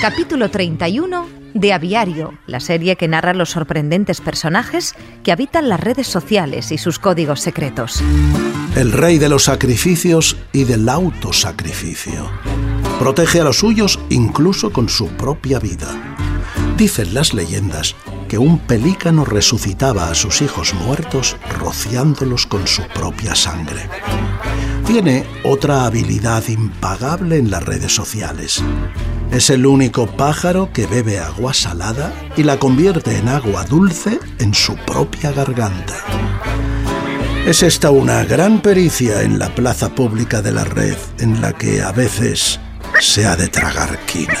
Capítulo 31 de Aviario, la serie que narra los sorprendentes personajes que habitan las redes sociales y sus códigos secretos. El rey de los sacrificios y del autosacrificio. Protege a los suyos incluso con su propia vida. Dicen las leyendas que un pelícano resucitaba a sus hijos muertos rociándolos con su propia sangre. Tiene otra habilidad impagable en las redes sociales. Es el único pájaro que bebe agua salada y la convierte en agua dulce en su propia garganta. Es esta una gran pericia en la plaza pública de la red en la que a veces se ha de tragar quina.